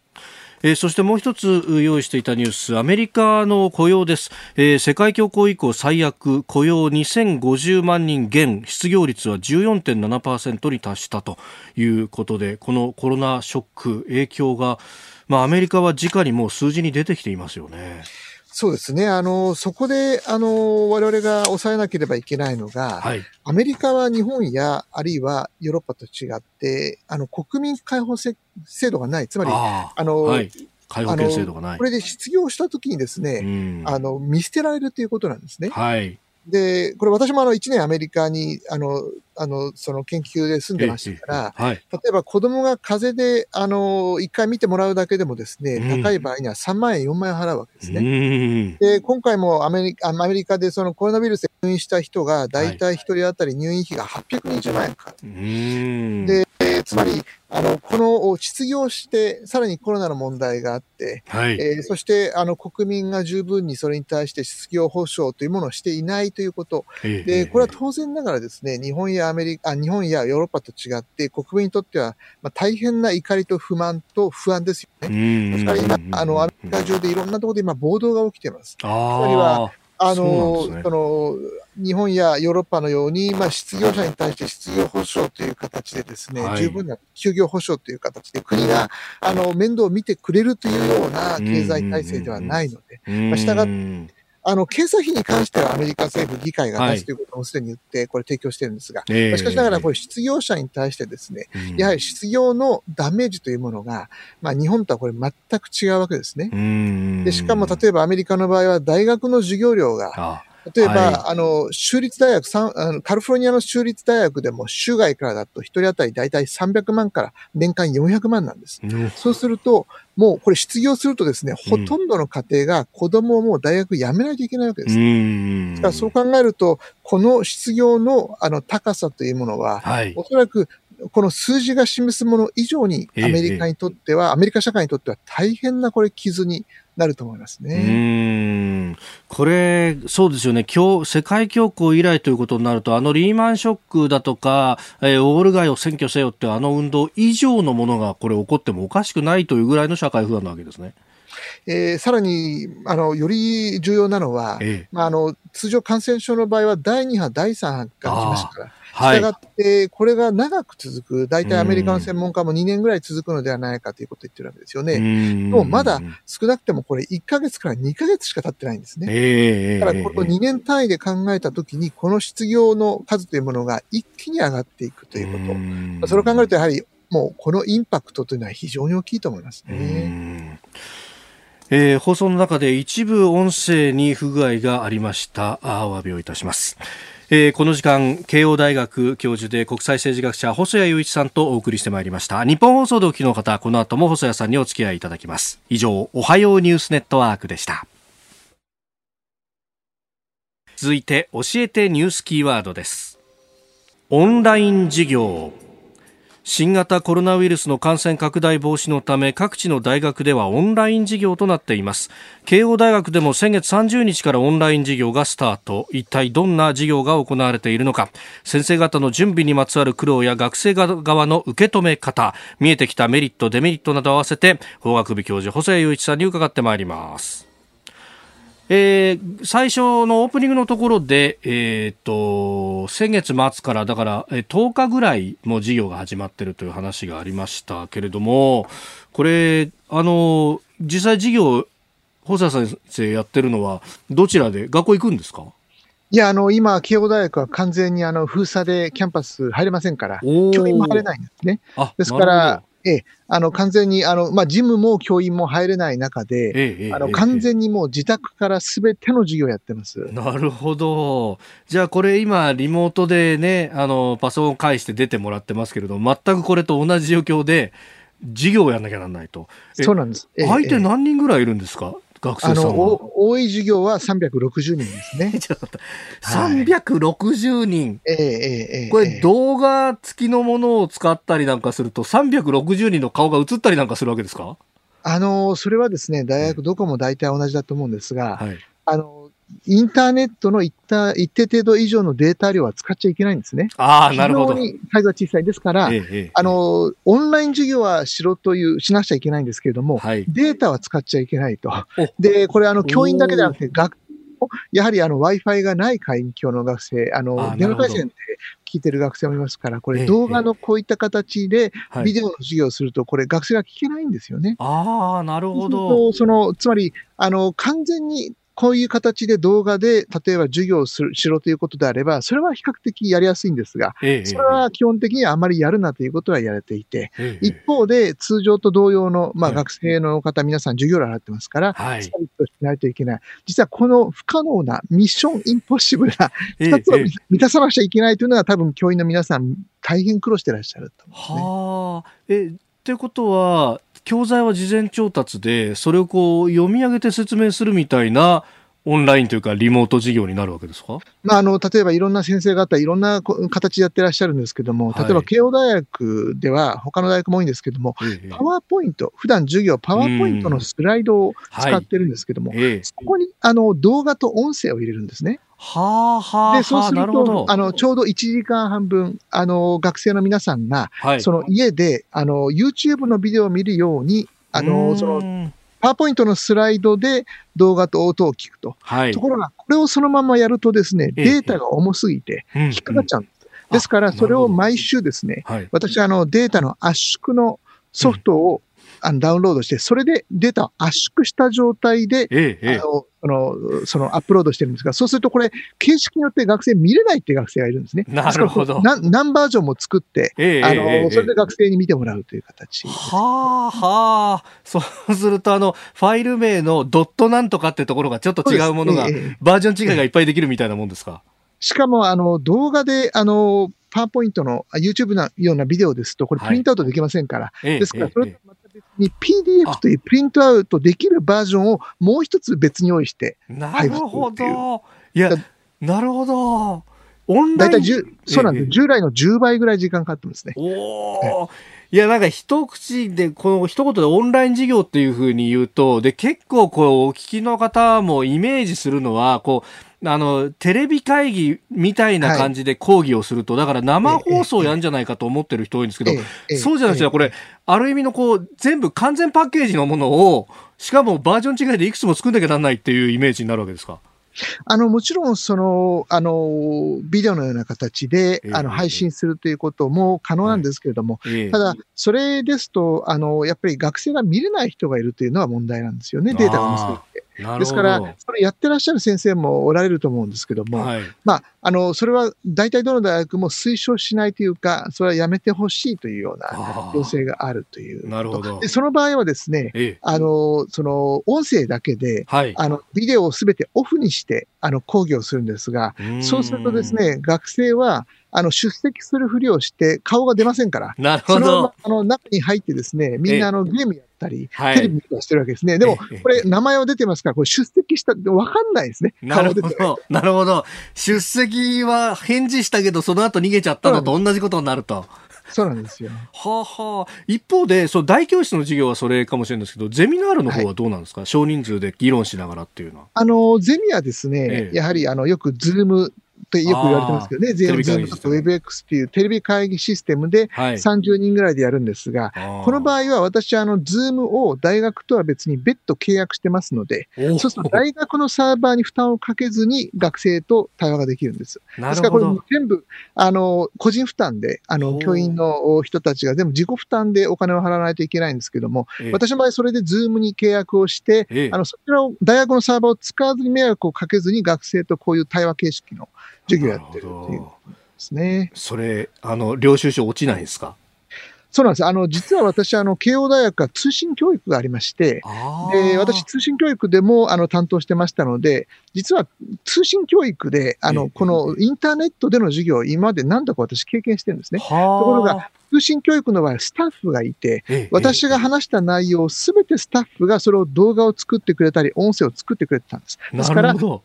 えー、そしてもう一つ用意していたニュース。アメリカの雇用です、えー、世界恐慌以降最悪。雇用2050万人減。失業率は14.7%に達したということでこのコロナショック影響が、まあ、アメリカは直にもう数字に出てきていますよね。そうですね。あの、そこで、あの、我々が抑えなければいけないのが、はい、アメリカは日本や、あるいはヨーロッパと違って、あの、国民解放制度がない。つまり、あの、はい、介護制度がない。これで失業したときにですね、あの、見捨てられるということなんですね。はい。で、これ私もあの1年アメリカに、あの、あの、その研究で住んでましたから、はい、例えば子供が風邪で、あの、一回見てもらうだけでもですね、うん、高い場合には3万円、4万円払うわけですね。で、今回もアメリカ、アメリカでそのコロナウイルスで入院した人が、だいたい。1人当たり入院費が820万円かかる。で、つまり、あの、この失業して、さらにコロナの問題があって、はい、えー、そして、あの、国民が十分にそれに対して失業保障というものをしていないということ。で、これは当然ながらですね、日本やアメリカ、あ日本やヨーロッパと違って、国民にとっては、まあ、大変な怒りと不満と不安ですよね。ですから今、あの、アメリカ中でいろんなところで今、暴動が起きています。つまりは、あの、そ、ね、の、日本やヨーロッパのように、まあ、失業者に対して失業保障という形でですね、はい、十分な休業保障という形で国が、あの、面倒を見てくれるというような経済体制ではないので、まあ、したがって、あの、検査費に関してはアメリカ政府議会が出すということもすでに言って、これ提供してるんですが、はい、しかしながらこれ失業者に対してですね、えー、やはり失業のダメージというものが、まあ日本とはこれ全く違うわけですね。で、しかも例えばアメリカの場合は大学の授業料が、例えば、はい、あの、州立大学、あのカリフォルニアの州立大学でも、州外からだと、一人当たり大体300万から年間400万なんです。うん、そうすると、もうこれ失業するとですね、ほとんどの家庭が子供をもう大学辞めないといけないわけです。うん、だからそう考えると、この失業のあの高さというものは、はい、おそらくこの数字が示すもの以上にアメリカにとっては、アメリカ社会にとっては大変なこれ傷になると思いますね。これ、そうですよね。今日、世界恐慌以来ということになると、あのリーマンショックだとか、えー、オール街を占拠せよってあの運動以上のものがこれ起こってもおかしくないというぐらいの社会不安なわけですね。えー、さらに、あの、より重要なのは、ええ、まあ、あの、通常感染症の場合は第2波、第3波が来ましたから、したがって、これが長く続く、大体アメリカの専門家も2年ぐらい続くのではないかということを言ってるわけですよね。もうまだ少なくてもこれ1ヶ月から2ヶ月しか経ってないんですね。だからこの2年単位で考えたときに、この失業の数というものが一気に上がっていくということ。それを考えるとやはりもうこのインパクトというのは非常に大きいと思いますね。えー、放送の中で一部音声に不具合がありましたあお詫びをいたします。えー、この時間慶応大学教授で国際政治学者細谷雄一さんとお送りしてまいりました。日本放送でお聞きの方この後も細谷さんにお付き合いいただきます。以上おはようニュースネットワークでした。続いて教えてニュースキーワードです。オンライン授業。新型コロナウイルスの感染拡大防止のため各地の大学ではオンライン授業となっています。慶応大学でも先月30日からオンライン授業がスタート。一体どんな授業が行われているのか。先生方の準備にまつわる苦労や学生側の受け止め方見えてきたメリットデメリットなど合わせて法学部教授細谷雄一さんに伺ってまいります。えー、最初のオープニングのところで、えー、と、先月末から、だから、え10日ぐらいも授業が始まってるという話がありましたけれども、これ、あの、実際授業、細谷先生やってるのは、どちらで、学校行くんですか？いや、あの、今、慶応大学は完全にあの封鎖でキャンパス入れませんから、教員も入れないんですね。ですから、ええ、あの、完全に、あの、まあ、ジムも教員も入れない中で、ええ、あの、完全にもう自宅からすべての授業やってます。なるほど。じゃあ、これ今、リモートでね、あの、パソコン返して出てもらってますけれども、全くこれと同じ状況で、授業をやんなきゃなんないと。そうなんです。相手何人ぐらいいるんですか、学生さんは多い授業は360人ですね。ちょっと待って。360人。ええええこれ動画付きのものを使ったりなんかすると360人の顔が映ったりなんかするわけですか？あの、それはですね、大学どこも大体同じだと思うんですが、はい、あの、インターネットの一一定程度以上のデータ量は使っちゃいけないんですね。ああ、なるほど。非常にサイズは小さい。ですから、ええ、あの、オンライン授業はしろという、しなくちゃいけないんですけれども、はい、データは使っちゃいけないと。で、これ、あの、教員だけではなくて、学やはりあの Wi-Fi がない環境の学生、あの、電話回線で聞いてる学生もいますから、これ動画のこういった形でビデオの授業をすると、これ学生が聞けないんですよね。ああ、なるほど。その、つまり、あの、完全にこういう形で動画で、例えば授業をするしろということであれば、それは比較的やりやすいんですが、ええ、それは基本的にあまりやるなということはやれていて、え、一方で通常と同様の、まあ、学生の方、皆さん授業料払ってますから、はい、スパリットしないといけない。実はこの不可能なミッションインポッシブルな二つを満たさなくちゃいけないというのが多分教員の皆さん大変苦労してらっしゃるとね。はあ。え、ってことは、教材は事前調達で、それをこう読み上げて説明するみたいなオンラインというか、リモート授業になるわけですか、まあ、あの例えばいろんな先生方、いろんな形でやってらっしゃるんですけども、例えば慶応大学では、他の大学も多いんですけども、パワーポイント、普段授業、パワーポイントのスライドを使ってるんですけども、はい、そこにあの動画と音声を入れるんですね。はあはあ、で、そうすると、あの、ちょうど1時間半分、あの、学生の皆さんが、はい、その家で、あの、YouTube のビデオを見るように、あの、その、パワーポイントのスライドで動画と音を聞くと。はい、ところが、これをそのままやるとですね、データが重すぎて、引っかかっちゃうんです。ですから、それを毎週ですね、私はあのデータの圧縮のソフトをあのダウンロードして、それでデータを圧縮した状態で、ええ、あのそのそのアップロードしてるんですが、そうするとこれ、形式によって学生見れないっていう学生がいるんですね。なるほど。何バージョンも作って、ええ、あの、それで学生に見てもらうという形。はあ、はあ。そうすると、あの、ファイル名のドットなんとかってところがちょっと違うものが、バージョン違いがいっぱいできるみたいなもんですか？しかも、あの、動画で、あの、パワーポイントの YouTube のようなビデオですと、これプリントアウトできませんから。はい、ですから、それに PDF というプリントアウトできるバージョンをもう一つ別に用意してなるほど。いや、なるほど。オンライン。大体そうなんです。従来の10倍ぐらい時間かかってますね。おー。いや、なんか一口で、この一言でオンライン授業っていうふうに言うと、で、結構こう、お聞きの方もイメージするのは、こう、あの、テレビ会議みたいな感じで講義をすると、はい、だから生放送やんじゃないかと思ってる人多いんですけど、そうじゃなくて、これ、ある意味のこう、全部完全パッケージのものを、しかもバージョン違いでいくつも作んなきゃなんないっていうイメージになるわけですか？あの、もちろん、その、あの、ビデオのような形で、あの、配信するということも可能なんですけれども、ただ、それですと、あの、やっぱり学生が見れない人がいるというのは問題なんですよね、データが重すぎて。ですから、それやってらっしゃる先生もおられると思うんですけども、はい、まあ、あの、それは大体どの大学も推奨しないというか、それはやめてほしいというような要請があるという。なるほど。で、その場合はですね、ええ、あの、その、音声だけで、はい、あの、ビデオをすべてオフにして、あの、講義をするんですが、そうするとですね、学生は、あの、出席するふりをして顔が出ませんから。なるほど。あの、中に入ってですね、みんなあの、ゲームやったり、テレビ見たりしてるわけですね。でも、これ、名前は出てますから、これ出席したってわかんないですね。なるほど。なるほど。出席は返事したけど、その後逃げちゃったのと同じことになると。そうなんですよ。はあはあ。一方で、そう、大教室の授業はそれかもしれないですけど、ゼミナールの方はどうなんですか、はい、少人数で議論しながらっていうのは。あの、ゼミはですね、ええ、やはり、あの、よく Zoom ってよく言われてますけどね、 Zoom とか Webex っていうテレビ会議システムで30人ぐらいでやるんですが、はい、この場合は私はあの、 Zoom を大学とは別に別途契約してますので、そうすると大学のサーバーに負担をかけずに学生と対話ができるんです。ですからこれ全部、あの、個人負担で、あの、教員の人たちが全部自己負担でお金を払わないといけないんですけども、私の場合それで Zoom に契約をして、あの、そちらを、大学のサーバーを使わずに迷惑をかけずに学生とこういう対話形式の授業やってるっていうですね。それ、あの、領収書落ちないですか？そうなんです。あの、実は私、あの、慶応大学は通信教育がありまして、で、私、通信教育でも、あの、担当してましたので、実は通信教育で、あの、このインターネットでの授業を今まで何度か私経験してるんですね。ところが、通信教育の場合はスタッフがいて、私が話した内容をすべてスタッフがそれを動画を作ってくれたり、音声を作ってくれてたんです。ですから、通常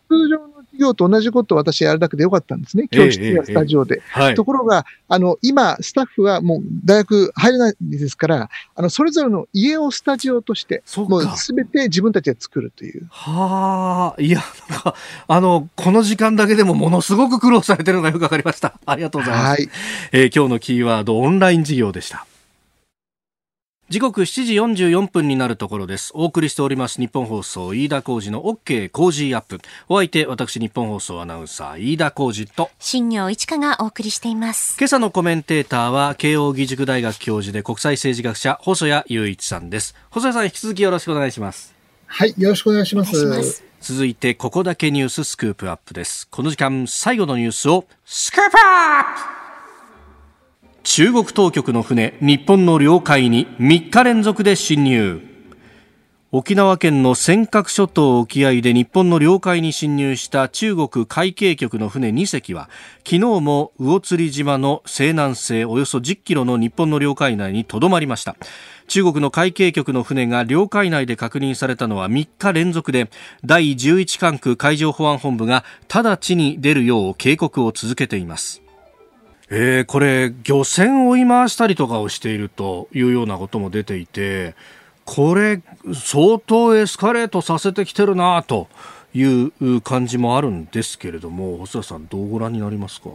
業と同じことを私やるだけでよかったんですね。教室やスタジオで。えええ、ところが、あの、今、スタッフはもう大学入れないですから、あの、それぞれの家をスタジオとして、もうすべて自分たちで作るという。はあ、いや、なんか、あの、この時間だけでもものすごく苦労されてるのがよくわかりました。ありがとうございます。はい。えー、今日のキーワード、オンライン授業でした。時刻7時44分になるところです。お送りしております日本放送飯田浩二の OK 工事アップ。お相手、私日本放送アナウンサー飯田浩二と新業一華がお送りしています。今朝のコメンテーターは慶應義塾大学教授で国際政治学者細谷雄一さんです。細谷さん引き続きよろしくお願いします。はい、よろしくお願いします。続いてここだけニューススクープアップです。この時間最後のニュースをスクープアップ中国当局の船日本の領海に3日連続で侵入。沖縄県の尖閣諸島沖合で日本の領海に侵入した中国海警局の船2隻は昨日も魚釣島の西南西およそ10キロの日本の領海内にとどまりました。中国の海警局の船が領海内で確認されたのは3日連続で第11管区海上保安本部が直ちに出るよう警告を続けています。えー、これ、漁船を追い回したりとかをしているというようなことも出ていて、これ、相当エスカレートさせてきてるなという感じもあるんですけれども、細田さん、どうご覧になりますか？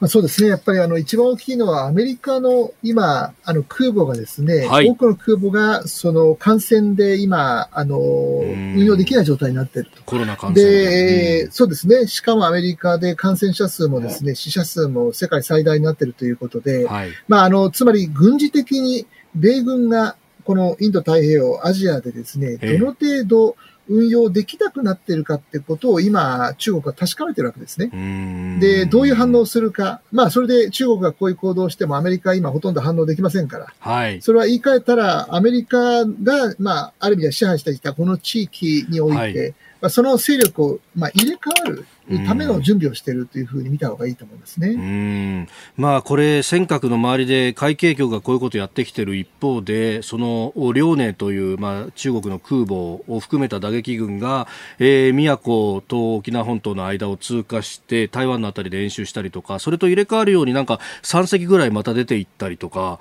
まあ、そうですね。やっぱりあの一番大きいのはアメリカの今、あの空母がですね、はい、多くの空母がその感染で今、あの、運用できない状態になっていると。コロナ感染で、そうですね。しかもアメリカで感染者数もですね、死者数も世界最大になっているということで、はい、まあ、あの、つまり軍事的に米軍がこのインド太平洋、アジアでですね、どの程度、運用できなくなっているかってことを今、中国は確かめてるわけですね。で、どういう反応をするか。まあ、それで中国がこういう行動をしてもアメリカは今ほとんど反応できませんから。はい。それは言い換えたら、アメリカが、まあ、ある意味では支配してきたこの地域において、はいまあ、その勢力を、まあ、入れ替わるための準備をしているというふうに見た方がいいと思いますね。うんまあ、これ、尖閣の周りで海警局がこういうことをやってきている一方で、その遼寧という、まあ、中国の空母を含めた打撃群が、えー、宮古と沖縄本島の間を通過して、台湾のあたりで演習したりとか、それと入れ替わるようになんか3隻ぐらいまた出ていったりとか、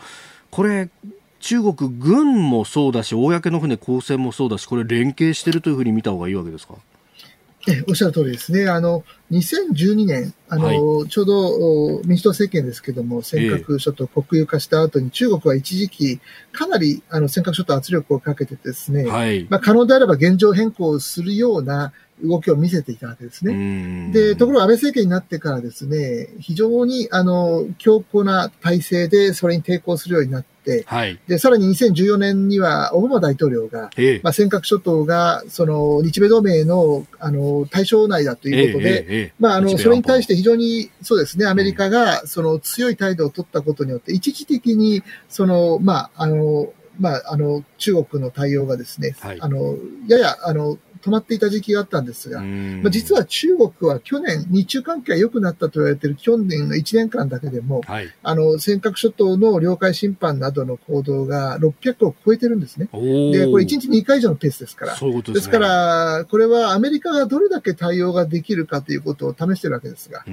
これ、中国軍もそうだし、公の船、公船もそうだし、これ、連携しているというふうに見た方がいいわけですか？えおっしゃる通りですね。あの、2012年、あの、はい、ちょうど民主党政権ですけども、尖閣諸島国有化した後に、中国は一時期、かなりあの尖閣諸島圧力をかけてですね、はい、まあ、可能であれば現状変更するような動きを見せていたわけですね。で、ところが安倍政権になってからですね、非常にあの強硬な体制でそれに抵抗するようになって、はい、で、さらに2014年にはオバマ大統領が、ええ、まあ、尖閣諸島がその日米同盟のあの対象内だということで、え、まあ、あのそれに対して非常にそうですね、アメリカがその強い態度を取ったことによって、一時的にその、まあ、あの、まあ、あの、中国の対応がですね、はい、あの、やや、あの、止まっていた時期があったんですが、まあ、実は中国は去年、日中関係が良くなったと言われている去年の1年間だけでも、はい、あの、尖閣諸島の領海侵犯などの行動が600を超えてるんですね。で、これ1日2回以上のペースですから。そういうことです、ね、ですから、これはアメリカがどれだけ対応ができるかということを試してるわけですが。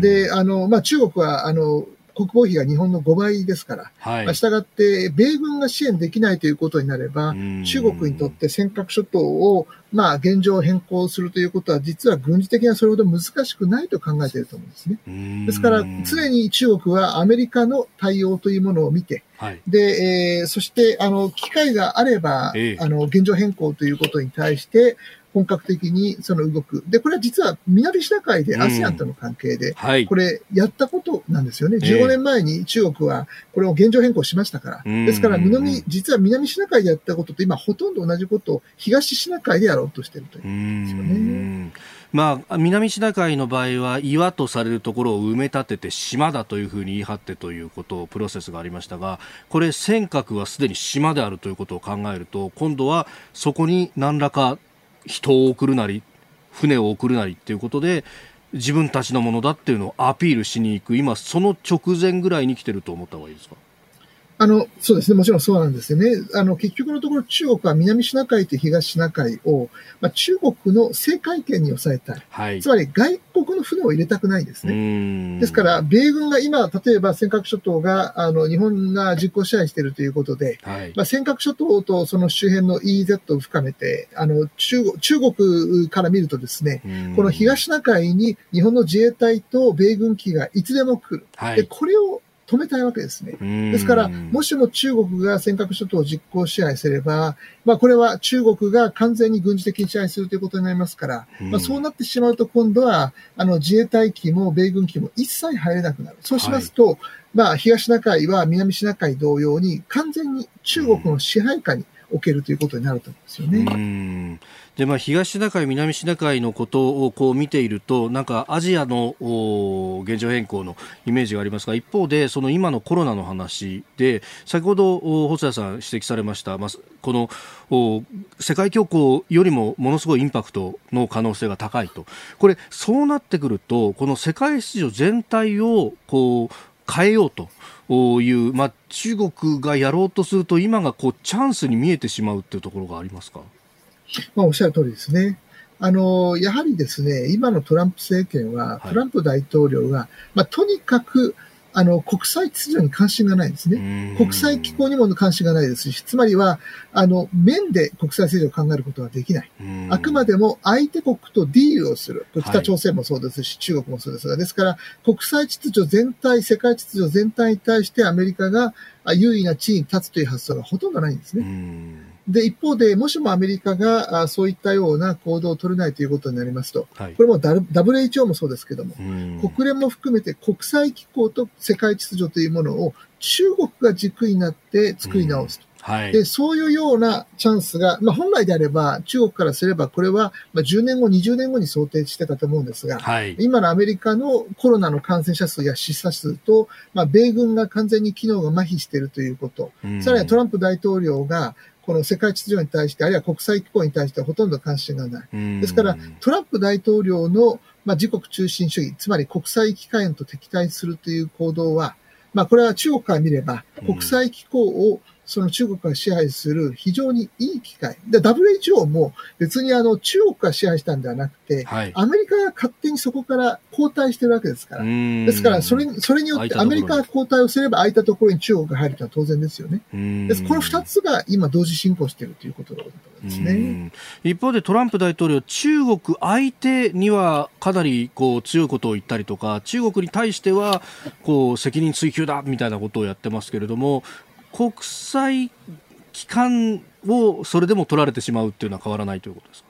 で、あの、まあ、中国は、あの、国防費が日本の5倍ですから、はい。まあ、したがって、米軍が支援できないということになれば、中国にとって尖閣諸島を、まあ、現状変更するということは、実は軍事的にはそれほど難しくないと考えていると思うんですね。ですから、常に中国はアメリカの対応というものを見て、はい、で、えー、そして、あの、機会があれば、えー、あの、現状変更ということに対して、本格的にその動く。で、これは実は南シナ海で ASEAN との関係で、これやったことなんですよね。15年前に中国はこれを現状変更しましたから。ですから南、実は南シナ海でやったことと今ほとんど同じことを東シナ海でやろうとしているというんですよね。まあ、南シナ海の場合は岩とされるところを埋め立てて島だというふうに言い張ってということプロセスがありましたがこれ尖閣はすでに島であるということを考えると今度はそこに何らか人を送るなり船を送るなりっていうことで自分たちのものだっていうのをアピールしに行く今その直前ぐらいに来てると思った方がいいですか？あの、そうですね。もちろんそうなんですよね。あの、結局のところ中国は南シナ海と東シナ海を、まあ、中国の制海権に抑えたい。はい。つまり外国の船を入れたくないんですね。ですから、米軍が今、例えば尖閣諸島が、あの、日本が実効支配しているということで、はい。まあ、尖閣諸島とその周辺の EEZ を深めて、あの、中国、中国から見るとですね、この東シナ海に日本の自衛隊と米軍機がいつでも来る。はい。で、これを止めたいわけですね。ですから、もしも中国が尖閣諸島を実効支配すれば、まあこれは中国が完全に軍事的に支配するということになりますから、まあそうなってしまうと今度は、あの自衛隊機も米軍機も一切入れなくなる。そうしますと、はい、まあ東シナ海は南シナ海同様に完全に中国の支配下に置けるということになると思うんですよね。でまあ、東シナ海、南シナ海のことをこう見ているとなんかアジアの現状変更のイメージがありますが一方でその今のコロナの話で先ほど細谷さん指摘されました、まあ、この世界恐慌よりもものすごいインパクトの可能性が高いと。これそうなってくるとこの世界秩序全体をこう変えようという、まあ、中国がやろうとすると今がこうチャンスに見えてしまうというところがありますか？まあ、おっしゃる通りですね。あの、やはりですね、今のトランプ政権は、トランプ大統領が、まあ、とにかくあの、国際秩序に関心がないんですね。国際機構にも関心がないですし、つまりは、あの、面で国際政治を考えることはできない。あくまでも相手国とディールをする。北朝鮮もそうですし、はい、中国もそうですが、ですから、国際秩序全体、世界秩序全体に対してアメリカが優位な地位に立つという発想がほとんどないんですね。で、一方で、もしもアメリカがあそういったような行動を取れないということになりますと、はい、これも WHO もそうですけども、国連も含めて国際機構と世界秩序というものを中国が軸になって作り直すと。はい、で、そういうようなチャンスが、まあ、本来であれば、中国からすれば、これは、まあ、10年後、20年後に想定してたと思うんですが、はい、今のアメリカのコロナの感染者数や死者数と、まあ、米軍が完全に機能が麻痺しているということ、さらにトランプ大統領が、この世界秩序に対して、あるいは国際機構に対してはほとんど関心がない。ですから、トランプ大統領の、まあ、自国中心主義、つまり国際機関と敵対するという行動は、まあ、これは中国から見れば、国際機構をその中国が支配する非常にいい機会。で、WHO も別にあの中国が支配したんではなくて、はい、アメリカが勝手にそこから交代してるわけですから。ですから、それ、それによってアメリカが交代をすれば空いたところに中国が入るというのは当然ですよね。ですこの二つが今同時進行しているということですね。一方でトランプ大統領、中国相手にはかなりこう強いことを言ったりとか、中国に対してはこう責任追及だみたいなことをやってますけれども、国際機関をそれでも取られてしまうっていうのは変わらないということですか？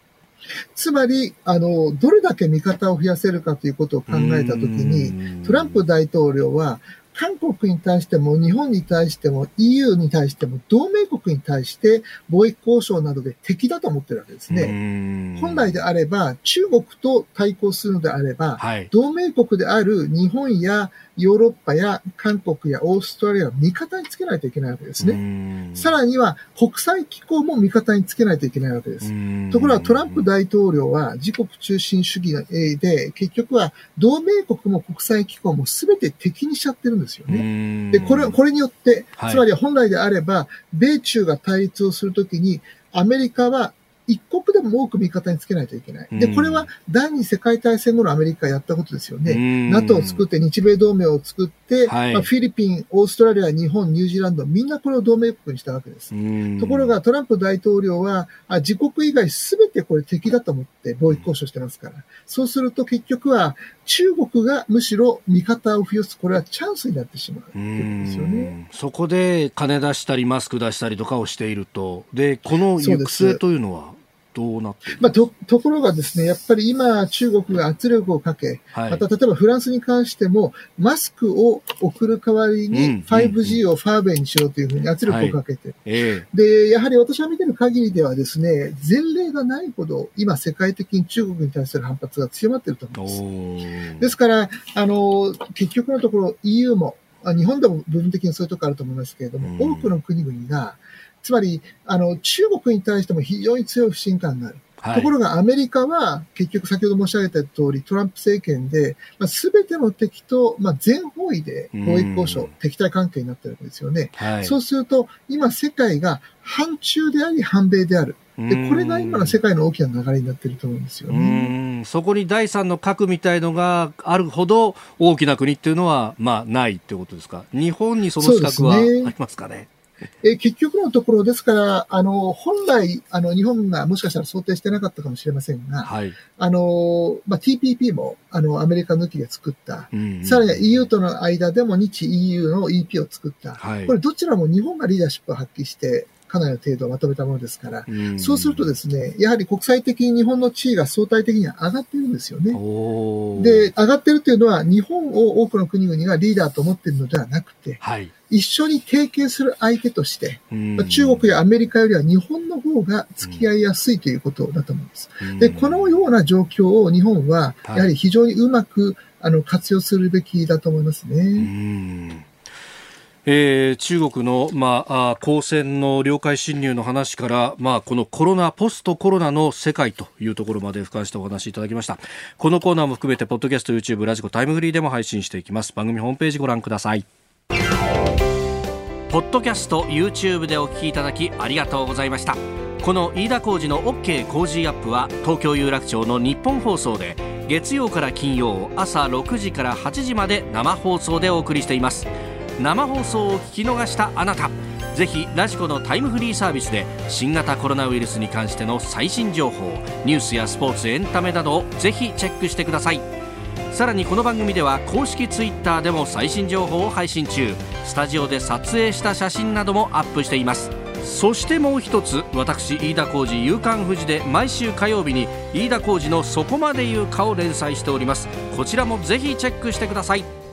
つまり、あの、どれだけ味方を増やせるかということを考えたときに、トランプ大統領は、韓国に対しても日本に対しても EU に対しても同盟国に対して貿易交渉などで敵だと思ってるわけですね。本来であれば中国と対抗するのであれば、はい、同盟国である日本やヨーロッパや韓国やオーストラリアを味方につけないといけないわけですね。さらには国際機構も味方につけないといけないわけです。ところがトランプ大統領は自国中心主義で結局は同盟国も国際機構も全て敵にしちゃってるんですよね。で、これ、これによって、つまり本来であれば、米中が対立をするときにアメリカは一国でも多く味方につけないといけない。で、これは第二次世界大戦後のアメリカがやったことですよね。NATO を作って、日米同盟を作って、はい、まあ、フィリピン、オーストラリア、日本、ニュージーランド、みんなこれを同盟国にしたわけです。ところがトランプ大統領は、あ自国以外すべてこれ敵だと思って貿易交渉してますから。そうすると結局は中国がむしろ味方を増やす、これはチャンスになってしまううですよね。そこで金出したりマスク出したりとかをしていると。で、この行く末というのは？どうなってまあ、と、ところがですね、やっぱり今、中国が圧力をかけ、はい、また例えばフランスに関しても、マスクを送る代わりに 5G をファーウェイにしろというふうに圧力をかけて、はいえ。ー、で、やはり私が見てる限りではですね、前例がないほど、今世界的に中国に対する反発が強まっていると思います。ですから、あの、結局のところ EU も、日本でも部分的にそういうところあると思いますけれども、多くの国々が、つまり、あの、中国に対しても非常に強い不信感がある。はい、ところがアメリカは結局先ほど申し上げた通りトランプ政権で、まあ、全ての敵と、まあ、全方位で貿易交渉、敵対関係になってるわけですよね。はい、そうすると今世界が反中であり反米である。で、これが今の世界の大きな流れになっていると思うんですよね。そこに第三の核みたいのがあるほど大きな国っていうのは、まあ、ないってことですか？日本にその資格はありますかね？え結局のところ、ですから、あの、本来、あの、日本がもしかしたら想定してなかったかもしれませんが、はい、あの、まあ、TPP も、あの、アメリカ抜きで作った、うんうん、さらに EU との間でも日 EU の EP を作った、はい、これどちらも日本がリーダーシップを発揮して、かなりの程度をまとめたものですから、うそうするとですね、やはり国際的に日本の地位が相対的には上がっているんですよね。で、上がっているというのは、日本を多くの国々がリーダーと思っているのではなくて、はい、一緒に提携する相手として、中国やアメリカよりは日本の方が付き合いやすいということだと思います。で、このような状況を日本は、やはり非常にうまく、あの活用するべきだと思いますね。えー、中国の、まあ、公船の領海侵入の話から、まあ、このコロナ、ポストコロナの世界というところまで俯瞰してお話しいただきました。このコーナーも含めて、ポッドキャスト、YouTube、ラジコ、タイムフリーでも配信していきます。番組ホームページご覧ください。ポッドキャスト YouTube でお聞きいただきありがとうございました。この飯田浩司の OK 工事アップは東京有楽町の日本放送で月曜から金曜朝6時から8時まで生放送でお送りしています。生放送を聞き逃したあなたぜひラジコのタイムフリーサービスで新型コロナウイルスに関しての最新情報ニュースやスポーツエンタメなどをぜひチェックしてください。さらにこの番組では公式 Twitter でも最新情報を配信中。スタジオで撮影した写真などもアップしています。そしてもう一つ私飯田浩司夕刊富士で毎週火曜日に飯田浩司の「そこまで言うか」を連載しております。こちらもぜひチェックしてください。